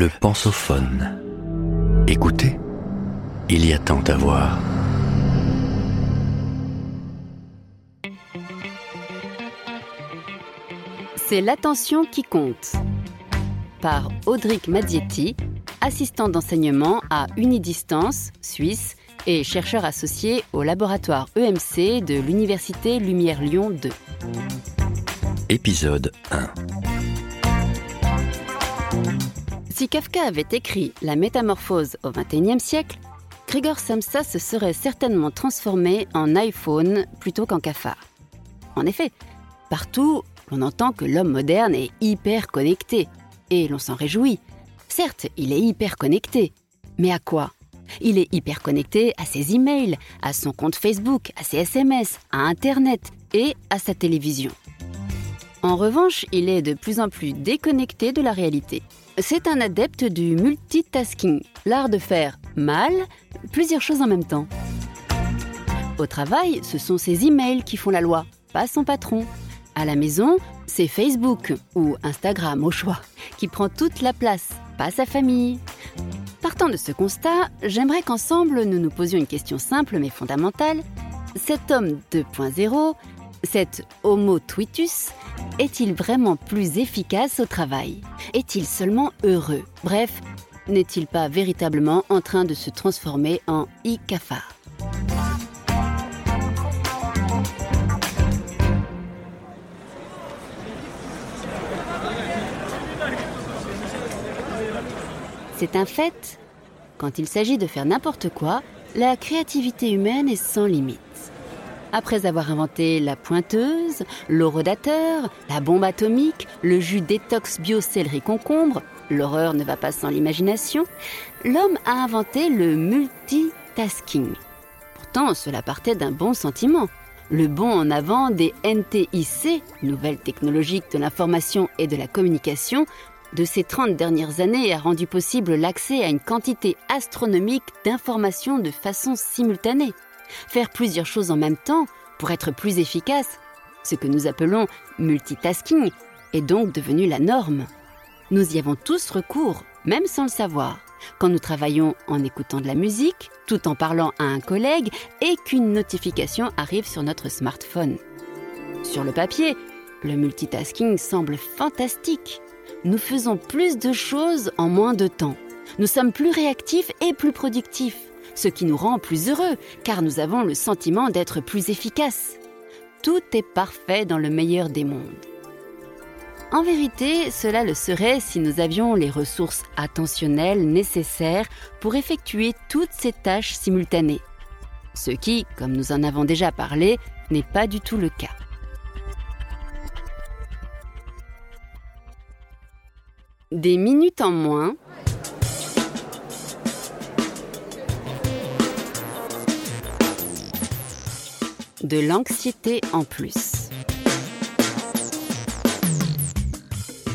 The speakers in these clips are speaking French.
Le pensophone. Écoutez, il y a tant à voir. C'est l'attention qui compte. Par Audric Mazzietti, assistant d'enseignement à Unidistance, Suisse, et chercheur associé au laboratoire EMC de l'Université Lumière Lyon 2. Épisode 1. Si Kafka avait écrit La Métamorphose au XXIe siècle, Grigor Samsa se serait certainement transformé en iPhone plutôt qu'en cafard. En effet, partout, on entend que l'homme moderne est hyper connecté, et l'on s'en réjouit. Certes, il est hyper connecté, mais à quoi? Il est hyper connecté à ses emails, à son compte Facebook, à ses SMS, à Internet et à sa télévision. En revanche, il est de plus en plus déconnecté de la réalité. C'est un adepte du multitasking, l'art de faire mal plusieurs choses en même temps. Au travail, ce sont ses emails qui font la loi, pas son patron. À la maison, c'est Facebook ou Instagram au choix qui prend toute la place, pas sa famille. Partant de ce constat, j'aimerais qu'ensemble nous nous posions une question simple mais fondamentale. Cet homme 2.0, cet Homo Twitus, est-il vraiment plus efficace au travail? Est-il seulement heureux? Bref, n'est-il pas véritablement en train de se transformer en e-cafard C'est un fait, quand il s'agit de faire n'importe quoi, la créativité humaine est sans limite. Après avoir inventé la pointeuse, l'orodateur, la bombe atomique, le jus détox bio céleri concombre, l'horreur ne va pas sans l'imagination, l'homme a inventé le multitasking. Pourtant, cela partait d'un bon sentiment. Le bond en avant des NTIC, nouvelles technologies de l'information et de la communication, de ces 30 dernières années a rendu possible l'accès à une quantité astronomique d'informations de façon simultanée. Faire plusieurs choses en même temps pour être plus efficace, ce que nous appelons multitasking, est donc devenu la norme. Nous y avons tous recours, même sans le savoir, quand nous travaillons en écoutant de la musique, tout en parlant à un collègue et qu'une notification arrive sur notre smartphone. Sur le papier, le multitasking semble fantastique. Nous faisons plus de choses en moins de temps. Nous sommes plus réactifs et plus productifs ce qui nous rend plus heureux, car nous avons le sentiment d'être plus efficaces. Tout est parfait dans le meilleur des mondes. En vérité, cela le serait si nous avions les ressources attentionnelles nécessaires pour effectuer toutes ces tâches simultanées. Ce qui, comme nous en avons déjà parlé, n'est pas du tout le cas. Des minutes en moins, de l'anxiété en plus.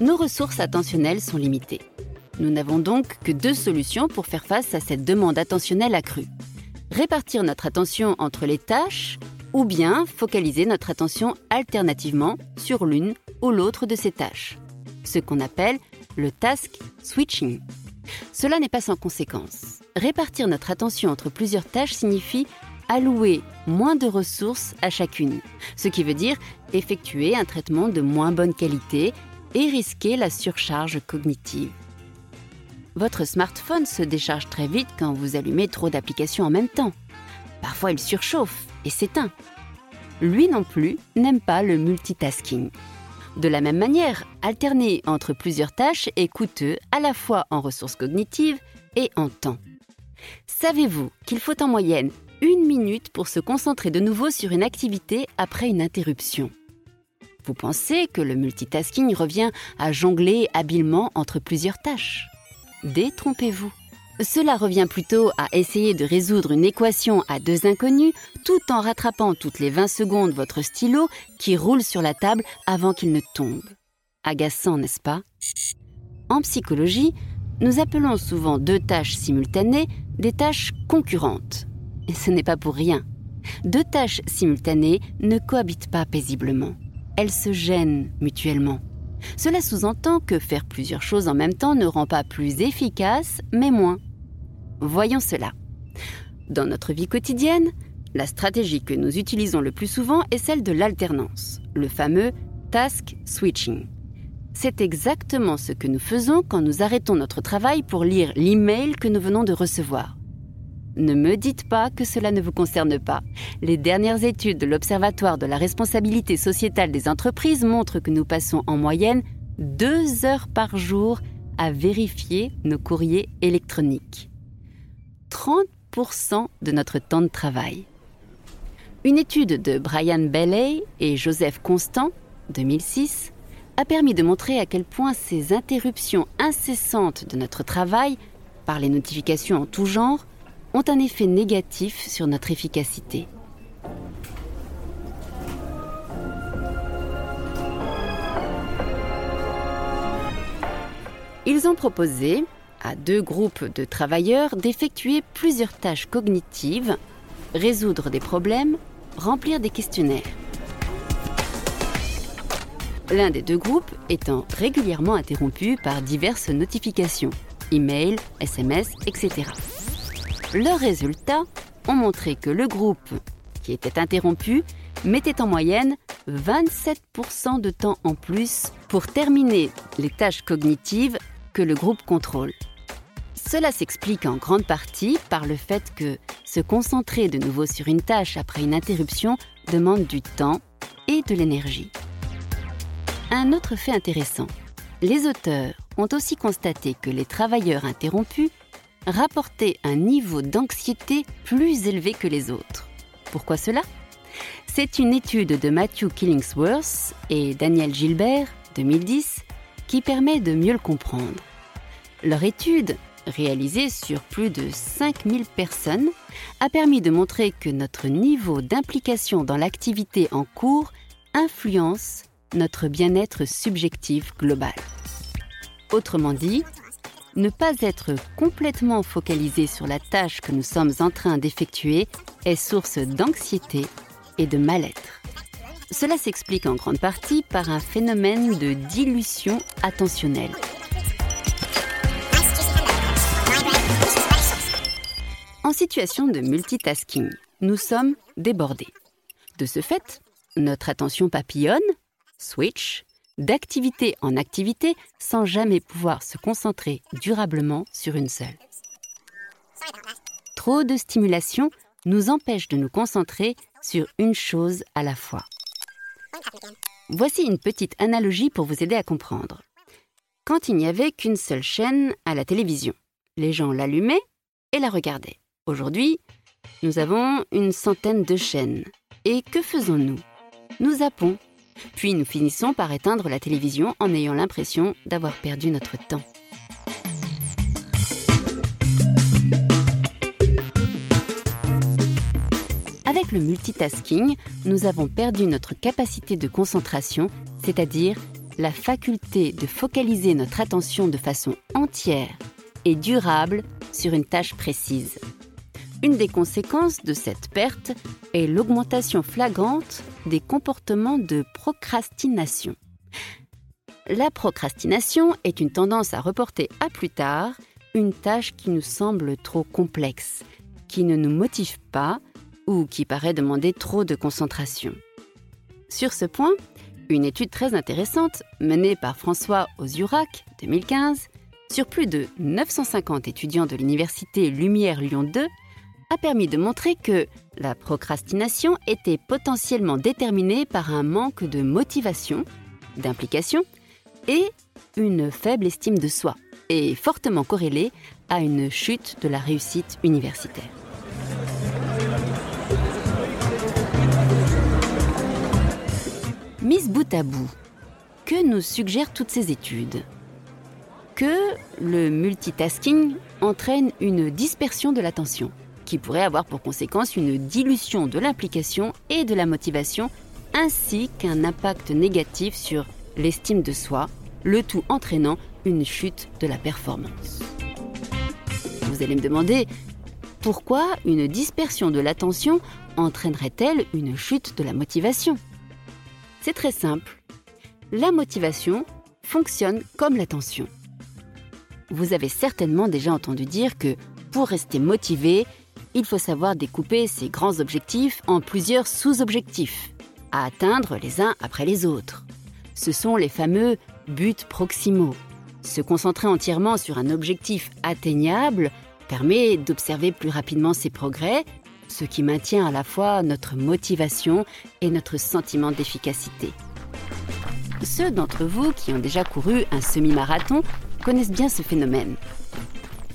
Nos ressources attentionnelles sont limitées. Nous n'avons donc que deux solutions pour faire face à cette demande attentionnelle accrue. Répartir notre attention entre les tâches ou bien focaliser notre attention alternativement sur l'une ou l'autre de ces tâches, ce qu'on appelle le task switching. Cela n'est pas sans conséquence. Répartir notre attention entre plusieurs tâches signifie allouer moins de ressources à chacune, ce qui veut dire effectuer un traitement de moins bonne qualité et risquer la surcharge cognitive. Votre smartphone se décharge très vite quand vous allumez trop d'applications en même temps. Parfois il surchauffe et s'éteint. Lui non plus n'aime pas le multitasking. De la même manière, alterner entre plusieurs tâches est coûteux à la fois en ressources cognitives et en temps. Savez-vous qu'il faut en moyenne une minute pour se concentrer de nouveau sur une activité après une interruption. Vous pensez que le multitasking revient à jongler habilement entre plusieurs tâches Détrompez-vous. Cela revient plutôt à essayer de résoudre une équation à deux inconnus tout en rattrapant toutes les 20 secondes votre stylo qui roule sur la table avant qu'il ne tombe. Agaçant, n'est-ce pas? En psychologie, nous appelons souvent deux tâches simultanées des tâches concurrentes. Ce n'est pas pour rien. Deux tâches simultanées ne cohabitent pas paisiblement. Elles se gênent mutuellement. Cela sous-entend que faire plusieurs choses en même temps ne rend pas plus efficace, mais moins. Voyons cela. Dans notre vie quotidienne, la stratégie que nous utilisons le plus souvent est celle de l'alternance, le fameux task switching. C'est exactement ce que nous faisons quand nous arrêtons notre travail pour lire l'email que nous venons de recevoir. Ne me dites pas que cela ne vous concerne pas. Les dernières études de l'Observatoire de la responsabilité sociétale des entreprises montrent que nous passons en moyenne deux heures par jour à vérifier nos courriers électroniques. 30% de notre temps de travail. Une étude de Brian Bailey et Joseph Constant, 2006, a permis de montrer à quel point ces interruptions incessantes de notre travail, par les notifications en tout genre, ont un effet négatif sur notre efficacité. Ils ont proposé à deux groupes de travailleurs d'effectuer plusieurs tâches cognitives, résoudre des problèmes, remplir des questionnaires. L'un des deux groupes étant régulièrement interrompu par diverses notifications, email, SMS, etc. Leurs résultats ont montré que le groupe qui était interrompu mettait en moyenne 27% de temps en plus pour terminer les tâches cognitives que le groupe contrôle. Cela s'explique en grande partie par le fait que se concentrer de nouveau sur une tâche après une interruption demande du temps et de l'énergie. Un autre fait intéressant. Les auteurs ont aussi constaté que les travailleurs interrompus rapportaient un niveau d'anxiété plus élevé que les autres. Pourquoi cela? C'est une étude de Matthew Killingsworth et Daniel Gilbert, 2010, qui permet de mieux le comprendre. Leur étude, réalisée sur plus de 5000 personnes, a permis de montrer que notre niveau d'implication dans l'activité en cours influence notre bien-être subjectif global. Autrement dit, ne pas être complètement focalisé sur la tâche que nous sommes en train d'effectuer est source d'anxiété et de mal-être. Cela s'explique en grande partie par un phénomène de dilution attentionnelle. En situation de multitasking, nous sommes débordés. De ce fait, notre attention papillonne, switch, d'activité en activité sans jamais pouvoir se concentrer durablement sur une seule. Trop de stimulation nous empêche de nous concentrer sur une chose à la fois. Voici une petite analogie pour vous aider à comprendre. Quand il n'y avait qu'une seule chaîne à la télévision, les gens l'allumaient et la regardaient. Aujourd'hui, nous avons une centaine de chaînes. Et que faisons-nous? Nous zappons puis nous finissons par éteindre la télévision en ayant l'impression d'avoir perdu notre temps. Avec le multitasking, nous avons perdu notre capacité de concentration, c'est-à-dire la faculté de focaliser notre attention de façon entière et durable sur une tâche précise. Une des conséquences de cette perte est l'augmentation flagrante des comportements de procrastination. La procrastination est une tendance à reporter à plus tard une tâche qui nous semble trop complexe, qui ne nous motive pas ou qui paraît demander trop de concentration. Sur ce point, une étude très intéressante menée par François Ozurac 2015 sur plus de 950 étudiants de l'université Lumière Lyon 2 a permis de montrer que la procrastination était potentiellement déterminée par un manque de motivation, d'implication et une faible estime de soi, et fortement corrélée à une chute de la réussite universitaire. Mise bout à bout, que nous suggèrent toutes ces études? Que le multitasking entraîne une dispersion de l'attention qui pourrait avoir pour conséquence une dilution de l'implication et de la motivation, ainsi qu'un impact négatif sur l'estime de soi, le tout entraînant une chute de la performance. Vous allez me demander, pourquoi une dispersion de l'attention entraînerait-elle une chute de la motivation? C'est très simple. La motivation fonctionne comme l'attention. Vous avez certainement déjà entendu dire que pour rester motivé, il faut savoir découper ses grands objectifs en plusieurs sous-objectifs, à atteindre les uns après les autres. Ce sont les fameux buts proximaux. Se concentrer entièrement sur un objectif atteignable permet d'observer plus rapidement ses progrès, ce qui maintient à la fois notre motivation et notre sentiment d'efficacité. Ceux d'entre vous qui ont déjà couru un semi-marathon connaissent bien ce phénomène.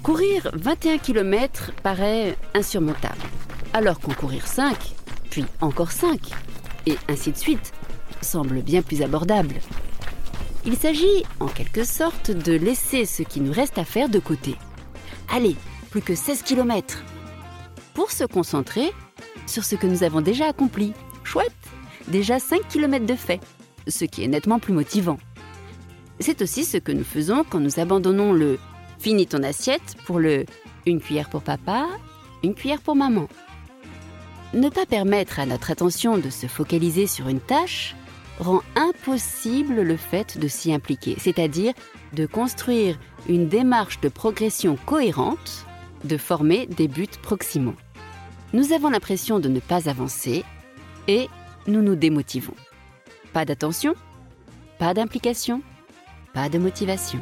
Courir 21 km paraît insurmontable, alors qu'en courir 5, puis encore 5, et ainsi de suite, semble bien plus abordable. Il s'agit, en quelque sorte, de laisser ce qui nous reste à faire de côté. Allez, plus que 16 km. Pour se concentrer sur ce que nous avons déjà accompli. Chouette Déjà 5 km de fait, ce qui est nettement plus motivant. C'est aussi ce que nous faisons quand nous abandonnons le Finis ton assiette pour le une cuillère pour papa, une cuillère pour maman. Ne pas permettre à notre attention de se focaliser sur une tâche rend impossible le fait de s'y impliquer, c'est-à-dire de construire une démarche de progression cohérente, de former des buts proximaux. Nous avons l'impression de ne pas avancer et nous nous démotivons. Pas d'attention, pas d'implication, pas de motivation.